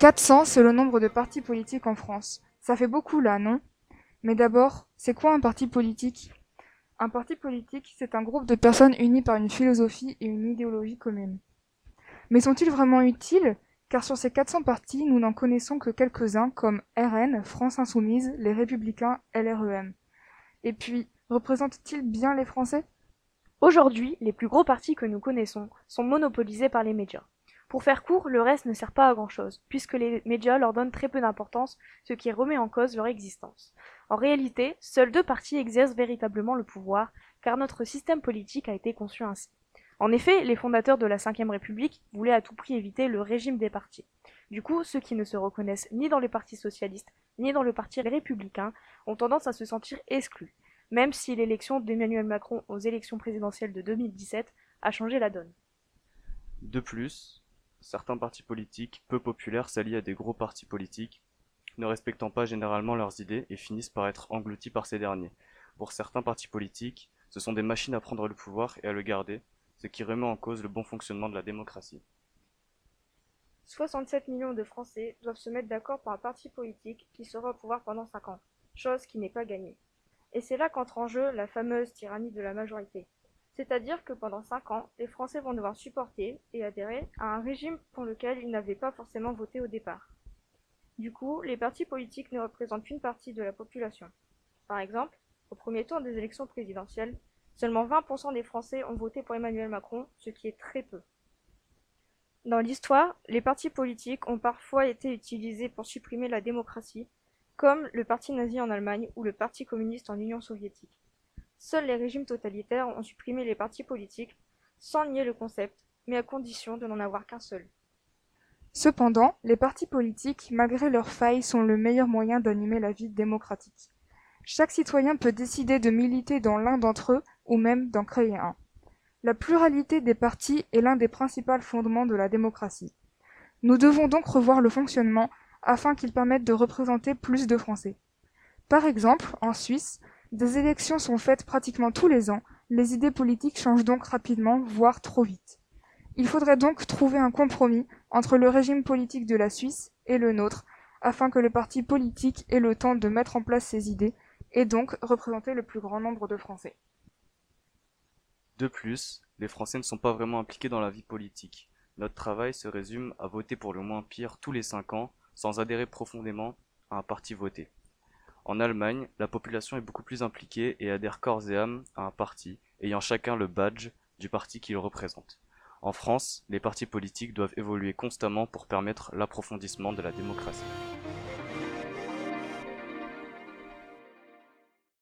400, c'est le nombre de partis politiques en France. Ça fait beaucoup là, non? Mais d'abord, c'est quoi un parti politique? Un parti politique, c'est un groupe de personnes unies par une philosophie et une idéologie commune. Mais sont-ils vraiment utiles? Car sur ces 400 partis, nous n'en connaissons que quelques-uns comme RN, France Insoumise, les Républicains, LREM. Et puis, représentent-ils bien les Français? Aujourd'hui, les plus gros partis que nous connaissons sont monopolisés par les médias. Pour faire court, le reste ne sert pas à grand chose, puisque les médias leur donnent très peu d'importance, ce qui remet en cause leur existence. En réalité, seuls deux partis exercent véritablement le pouvoir, car notre système politique a été conçu ainsi. En effet, les fondateurs de la Ve République voulaient à tout prix éviter le régime des partis. Du coup, ceux qui ne se reconnaissent ni dans le Parti socialiste, ni dans le Parti républicain ont tendance à se sentir exclus, même si l'élection d'Emmanuel Macron aux élections présidentielles de 2017 a changé la donne. De plus, certains partis politiques peu populaires s'allient à des gros partis politiques, ne respectant pas généralement leurs idées et finissent par être engloutis par ces derniers. Pour certains partis politiques, ce sont des machines à prendre le pouvoir et à le garder, ce qui remet en cause le bon fonctionnement de la démocratie. 67 millions de Français doivent se mettre d'accord pour un parti politique qui sera au pouvoir pendant 5 ans, chose qui n'est pas gagnée. Et c'est là qu'entre en jeu la fameuse tyrannie de la majorité. C'est-à-dire que pendant cinq ans, les Français vont devoir supporter et adhérer à un régime pour lequel ils n'avaient pas forcément voté au départ. Du coup, les partis politiques ne représentent qu'une partie de la population. Par exemple, au premier tour des élections présidentielles, seulement 20% des Français ont voté pour Emmanuel Macron, ce qui est très peu. Dans l'histoire, les partis politiques ont parfois été utilisés pour supprimer la démocratie, comme le parti nazi en Allemagne ou le parti communiste en Union soviétique. Seuls les régimes totalitaires ont supprimé les partis politiques, sans nier le concept, mais à condition de n'en avoir qu'un seul. Cependant, les partis politiques, malgré leurs failles, sont le meilleur moyen d'animer la vie démocratique. Chaque citoyen peut décider de militer dans l'un d'entre eux ou même d'en créer un. La pluralité des partis est l'un des principaux fondements de la démocratie. Nous devons donc revoir le fonctionnement afin qu'il permette de représenter plus de Français. Par exemple, en Suisse, des élections sont faites pratiquement tous les ans, les idées politiques changent donc rapidement, voire trop vite. Il faudrait donc trouver un compromis entre le régime politique de la Suisse et le nôtre, afin que le parti politique ait le temps de mettre en place ses idées, et donc représenter le plus grand nombre de Français. De plus, les Français ne sont pas vraiment impliqués dans la vie politique. Notre travail se résume à voter pour le moins pire tous les cinq ans, sans adhérer profondément à un parti voté. En Allemagne, la population est beaucoup plus impliquée et adhère corps et âme à un parti, ayant chacun le badge du parti qu'il représente. En France, les partis politiques doivent évoluer constamment pour permettre l'approfondissement de la démocratie.